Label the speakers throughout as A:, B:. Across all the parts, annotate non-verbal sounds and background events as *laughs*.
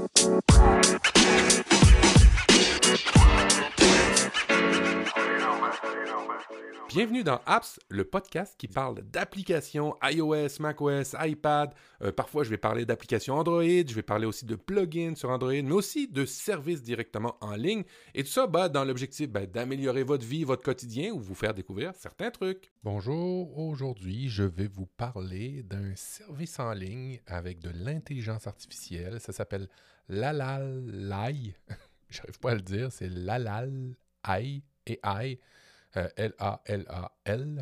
A: Bye. Bienvenue dans Apps, le podcast qui parle d'applications iOS, macOS, iPad. Euh, parfois, je vais parler d'applications Android, je vais parler aussi de plugins sur Android, mais aussi de services directement en ligne. Et tout ça bah, dans l'objectif bah, d'améliorer votre vie, votre quotidien ou vous faire découvrir certains trucs. Bonjour, aujourd'hui, je vais vous parler d'un service en ligne avec de l'intelligence artificielle. Ça s'appelle Lalalai. *laughs* J'arrive pas à le dire, c'est Lalalai AI. L-A-L-A-L.ai.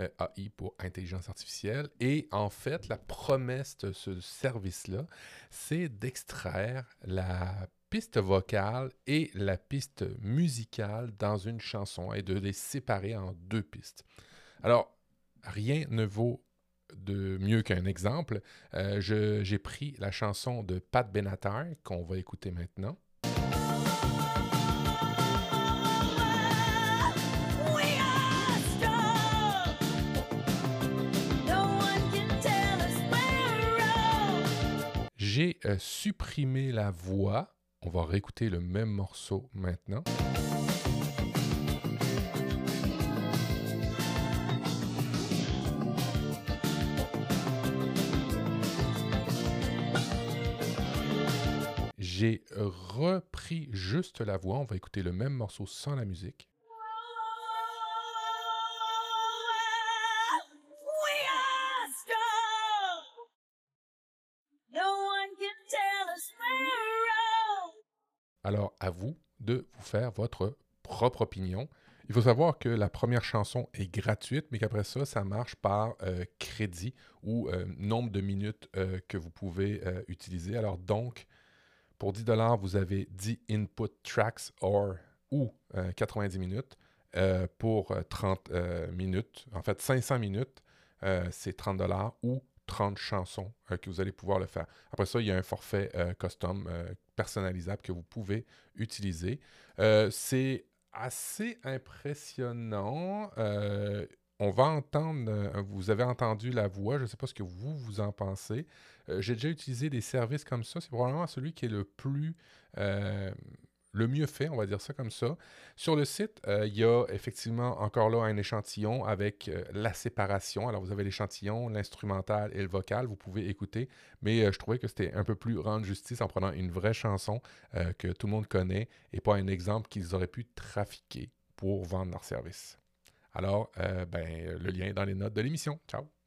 A: Euh, AI pour intelligence artificielle. Et en fait, la promesse de ce service-là, c'est d'extraire la piste vocale et la piste musicale dans une chanson et de les séparer en deux pistes. Alors, rien ne vaut de mieux qu'un exemple. Euh, j'ai pris la chanson de Pat Benatar qu'on va écouter maintenant. J'ai euh, supprimé la voix. On va réécouter le même morceau maintenant. J'ai repris juste la voix. On va écouter le même morceau sans la musique. Alors, à vous de vous faire votre propre opinion. Il faut savoir que la première chanson est gratuite, mais qu'après ça, ça marche par euh, crédit ou euh, nombre de minutes euh, que vous pouvez utiliser. Alors donc, pour 10 dollars, vous avez 10 input tracks or, ou 90 minutes. pour 30 minutes, en fait 500 minutes, c'est 30 dollars ou 30 chansons que vous allez pouvoir le faire. Après ça, il y a un forfait custom personnalisable que vous pouvez utiliser. Euh, c'est assez impressionnant. Euh, on va entendre, euh, vous avez entendu la voix, je ne sais pas ce que vous, vous en pensez. J'ai déjà utilisé des services comme ça. C'est probablement celui qui est le plus le mieux fait, on va dire ça comme ça. Sur le site, euh, il y a effectivement encore là un échantillon avec euh, la séparation. Alors, vous avez l'échantillon, l'instrumental et le vocal, vous pouvez écouter, mais euh, je trouvais que c'était un peu plus rendre justice en prenant une vraie chanson que tout le monde connaît et pas un exemple qu'ils auraient pu trafiquer pour vendre leur service. Alors, ben, le lien est dans les notes de l'émission. Ciao!